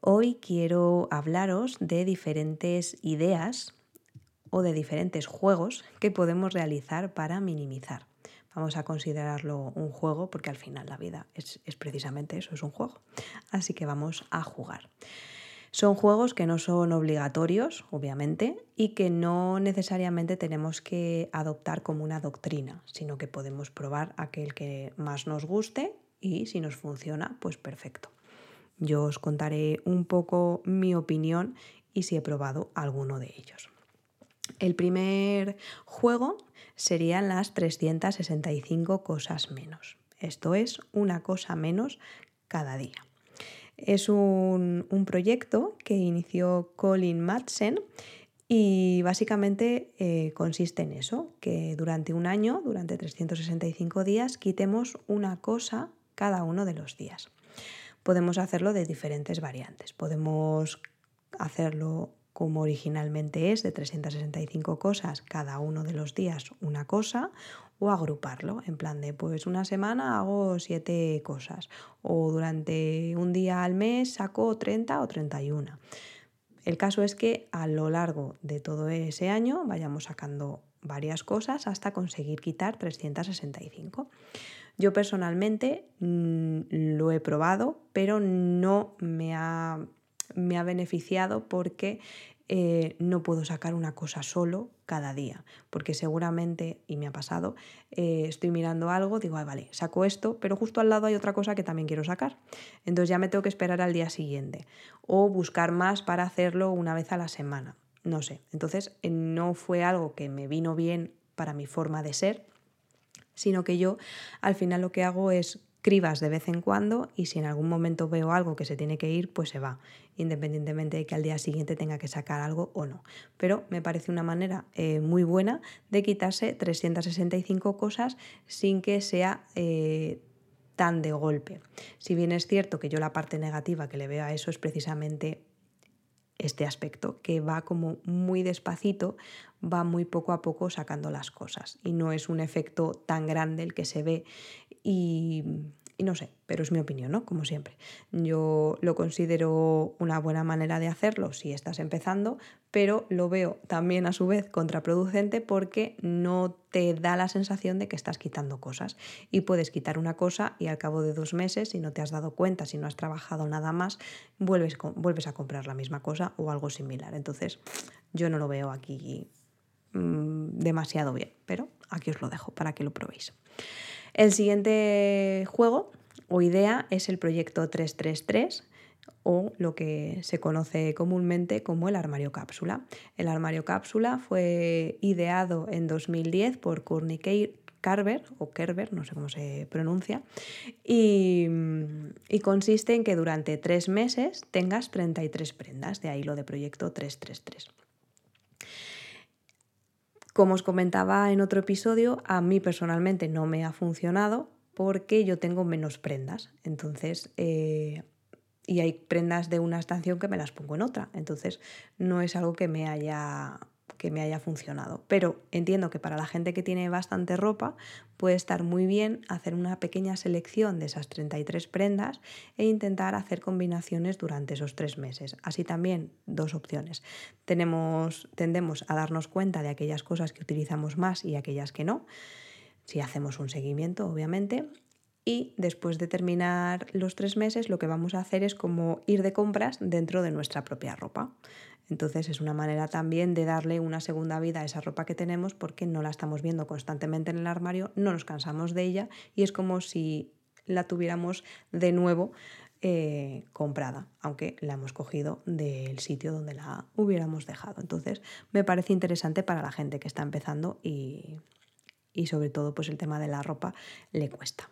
Hoy quiero hablaros de diferentes ideas o de diferentes juegos que podemos realizar para minimizar. Vamos a considerarlo un juego porque al final la vida es, precisamente eso, es un juego. Así que vamos a jugar. Son juegos que no son obligatorios, obviamente, y que no necesariamente tenemos que adoptar como una doctrina, sino que podemos probar aquel que más nos guste y si nos funciona, pues perfecto. Yo os contaré un poco mi opinión y si he probado alguno de ellos. El primer juego serían las 365 cosas menos. Esto es una cosa menos cada día. Es un, proyecto que inició Colin Madsen y básicamente eh, consiste en eso, que durante un año, durante 365 días, quitemos una cosa cada uno de los días podemos hacerlo de diferentes variantes. Podemos hacerlo como originalmente es, de 365 cosas, cada uno de los días una cosa, o agruparlo, en plan de, pues una semana hago siete cosas, o durante un día al mes saco 30 o 31. El caso es que a lo largo de todo ese año vayamos sacando varias cosas hasta conseguir quitar 365. Yo personalmente mm, lo he probado, pero no me ha, me ha beneficiado porque eh, no puedo sacar una cosa solo cada día, porque seguramente, y me ha pasado, eh, estoy mirando algo, digo, vale, saco esto, pero justo al lado hay otra cosa que también quiero sacar. Entonces ya me tengo que esperar al día siguiente o buscar más para hacerlo una vez a la semana. No sé. Entonces eh, no fue algo que me vino bien para mi forma de ser sino que yo al final lo que hago es cribas de vez en cuando y si en algún momento veo algo que se tiene que ir, pues se va, independientemente de que al día siguiente tenga que sacar algo o no. Pero me parece una manera eh, muy buena de quitarse 365 cosas sin que sea eh, tan de golpe. Si bien es cierto que yo la parte negativa que le veo a eso es precisamente este aspecto, que va como muy despacito, va muy poco a poco sacando las cosas y no es un efecto tan grande el que se ve y, no sé, pero es mi opinión, ¿no? Como siempre. Yo lo considero una buena manera de hacerlo si estás empezando, pero lo veo también a su vez contraproducente porque no te da la sensación de que estás quitando cosas. Y puedes quitar una cosa y al cabo de dos meses, si no te has dado cuenta, si no has trabajado nada más, vuelves, vuelves a comprar la misma cosa o algo similar. Entonces, yo no lo veo aquí mm, demasiado bien, pero aquí os lo dejo para que lo probéis. El siguiente juego o idea es el proyecto 333 o lo que se conoce comúnmente como el armario cápsula. El armario cápsula fue ideado en 2010 por Courtney Carver o Kerber, no sé cómo se pronuncia, y, y, consiste en que durante tres meses tengas 33 prendas, de ahí lo de proyecto 333. Como os comentaba en otro episodio, a mí personalmente no me ha funcionado porque yo tengo menos prendas. Entonces, eh, y hay prendas de una estación que me las pongo en otra. Entonces, no es algo que me haya que me haya funcionado. Pero entiendo que para la gente que tiene bastante ropa puede estar muy bien hacer una pequeña selección de esas 33 prendas e intentar hacer combinaciones durante esos tres meses. Así también, dos opciones. Tenemos, tendemos a darnos cuenta de aquellas cosas que utilizamos más y aquellas que no, si hacemos un seguimiento, obviamente. Y después de terminar los tres meses, lo que vamos a hacer es como ir de compras dentro de nuestra propia ropa. Entonces es una manera también de darle una segunda vida a esa ropa que tenemos porque no la estamos viendo constantemente en el armario, no nos cansamos de ella y es como si la tuviéramos de nuevo eh, comprada, aunque la hemos cogido del sitio donde la hubiéramos dejado. Entonces me parece interesante para la gente que está empezando y, y sobre todo pues el tema de la ropa le cuesta.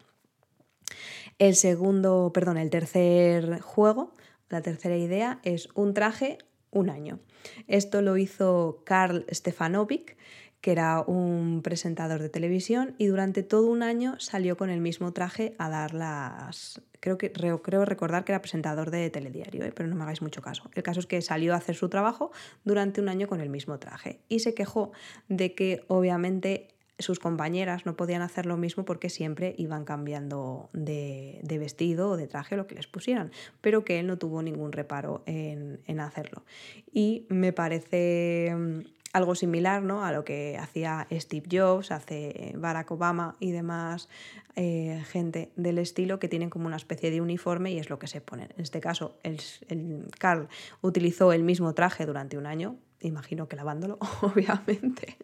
El segundo, perdón, el tercer juego, la tercera idea es un traje un año. Esto lo hizo Karl Stefanovic, que era un presentador de televisión, y durante todo un año salió con el mismo traje a dar las... Creo, que, creo recordar que era presentador de telediario, ¿eh? pero no me hagáis mucho caso. El caso es que salió a hacer su trabajo durante un año con el mismo traje y se quejó de que obviamente sus compañeras no podían hacer lo mismo porque siempre iban cambiando de, vestido o de traje lo que les pusieran, pero que él no tuvo ningún reparo en, hacerlo. Y me parece mm, algo similar ¿no? a lo que hacía Steve Jobs, hace Barack Obama y demás eh, gente del estilo que tienen como una especie de uniforme y es lo que se ponen. En este caso, el, el Carl utilizó el mismo traje durante un año, imagino que lavándolo, obviamente,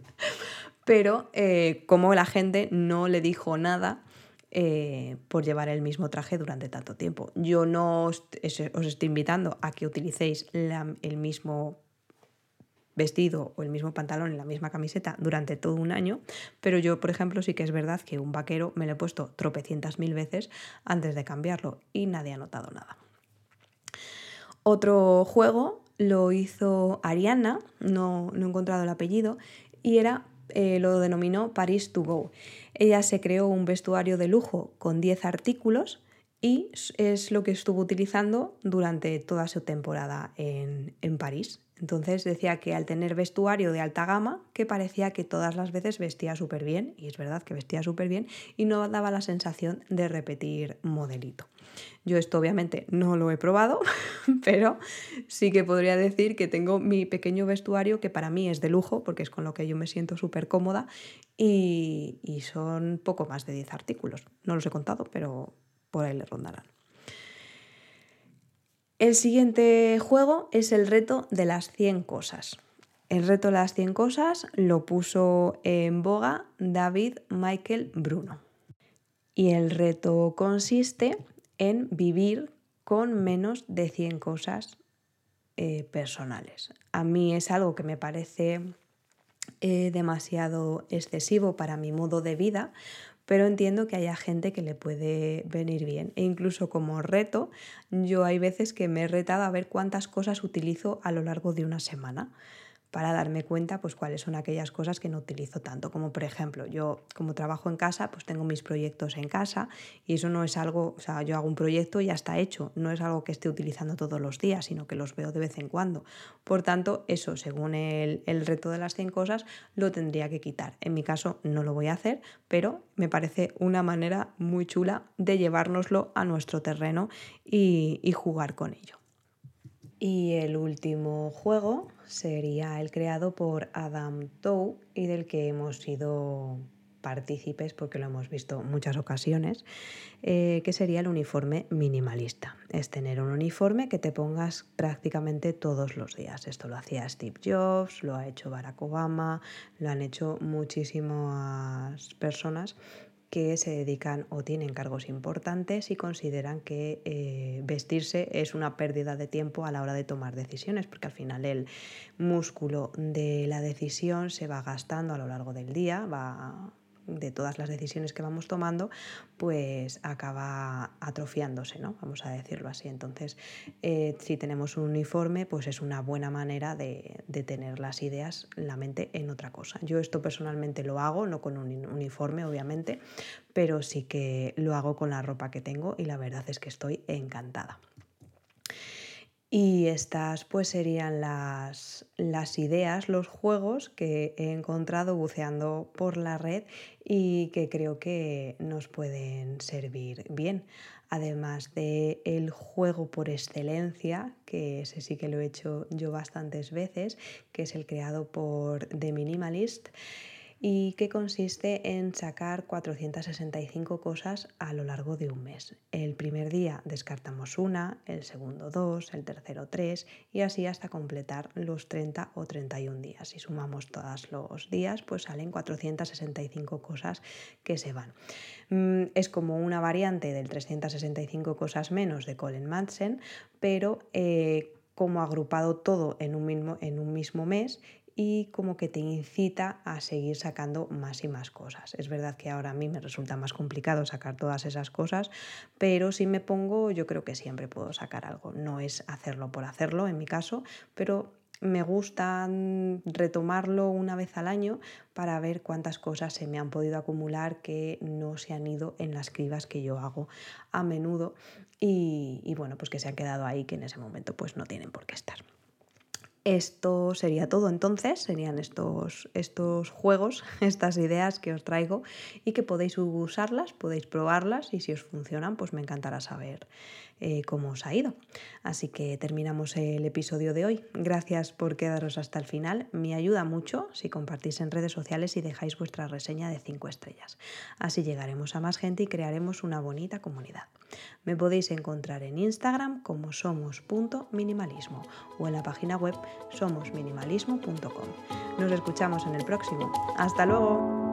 pero eh, como la gente no le dijo nada eh, por llevar el mismo traje durante tanto tiempo. Yo no os, estoy invitando a que utilicéis el mismo vestido o el mismo pantalón y la misma camiseta durante todo un año, pero yo, por ejemplo, sí que es verdad que un vaquero me lo he puesto tropecientas mil veces antes de cambiarlo y nadie ha notado nada. Otro juego lo hizo Ariana, no, no he encontrado el apellido, y era eh, lo denominó Paris to Go. Ella se creó un vestuario de lujo con 10 artículos y es lo que estuvo utilizando durante toda su temporada en, en París. Entonces decía que al tener vestuario de alta gama, que parecía que todas las veces vestía súper bien, y es verdad que vestía súper bien, y no daba la sensación de repetir modelito. Yo esto obviamente no lo he probado, pero sí que podría decir que tengo mi pequeño vestuario que para mí es de lujo, porque es con lo que yo me siento súper cómoda, y, son poco más de 10 artículos. No los he contado, pero por ahí le rondarán. El siguiente juego es el reto de las 100 cosas. El reto de las 100 cosas lo puso en boga David Michael Bruno. Y el reto consiste en vivir con menos de 100 cosas eh, personales. A mí es algo que me parece eh, demasiado excesivo para mi modo de vida pero entiendo que haya gente que le puede venir bien. E incluso como reto, yo hay veces que me he retado a ver cuántas cosas utilizo a lo largo de una semana para darme cuenta pues cuáles son aquellas cosas que no utilizo tanto, como por ejemplo, yo como trabajo en casa, pues tengo mis proyectos en casa y eso no es algo, o sea, yo hago un proyecto y ya está hecho, no es algo que esté utilizando todos los días, sino que los veo de vez en cuando. Por tanto, eso, según el, el reto de las 100 cosas, lo tendría que quitar. En mi caso no lo voy a hacer, pero me parece una manera muy chula de llevárnoslo a nuestro terreno y, y jugar con ello. Y el último juego sería el creado por Adam Tow y del que hemos sido partícipes porque lo hemos visto muchas ocasiones, eh, que sería el uniforme minimalista. Es tener un uniforme que te pongas prácticamente todos los días. Esto lo hacía Steve Jobs, lo ha hecho Barack Obama, lo han hecho muchísimas personas que se dedican o tienen cargos importantes y consideran que eh, vestirse es una pérdida de tiempo a la hora de tomar decisiones, porque al final el músculo de la decisión se va gastando a lo largo del día, va de todas las decisiones que vamos tomando, pues acaba atrofiándose, ¿no? Vamos a decirlo así. Entonces, eh, si tenemos un uniforme, pues es una buena manera de, de, tener las ideas, la mente en otra cosa. Yo esto personalmente lo hago, no con un uniforme, obviamente, pero sí que lo hago con la ropa que tengo y la verdad es que estoy encantada. Y estas pues serían las, las, ideas, los juegos que he encontrado buceando por la red y que creo que nos pueden servir bien. Además de el juego por excelencia, que ese sí que lo he hecho yo bastantes veces, que es el creado por The Minimalist y que consiste en sacar 465 cosas a lo largo de un mes. El primer día descartamos una, el segundo dos, el tercero tres y así hasta completar los 30 o 31 días. Si sumamos todos los días, pues salen 465 cosas que se van. Mm, es como una variante del 365 cosas menos de Colin Madsen, pero... Eh, como agrupado todo en un, mismo, en un mismo mes y como que te incita a seguir sacando más y más cosas. Es verdad que ahora a mí me resulta más complicado sacar todas esas cosas, pero si me pongo yo creo que siempre puedo sacar algo. No es hacerlo por hacerlo en mi caso, pero me gusta retomarlo una vez al año para ver cuántas cosas se me han podido acumular que no se han ido en las cribas que yo hago a menudo y, y bueno, pues que se han quedado ahí que en ese momento pues no tienen por qué estar. Esto sería todo entonces, serían estos, estos juegos, estas ideas que os traigo y que podéis usarlas, podéis probarlas y si os funcionan, pues me encantará saber eh, cómo os ha ido. Así que terminamos el episodio de hoy. Gracias por quedaros hasta el final. Me ayuda mucho si compartís en redes sociales y dejáis vuestra reseña de 5 estrellas. Así llegaremos a más gente y crearemos una bonita comunidad. Me podéis encontrar en Instagram como somos.minimalismo o en la página web somosminimalismo.com. Nos escuchamos en el próximo. Hasta luego.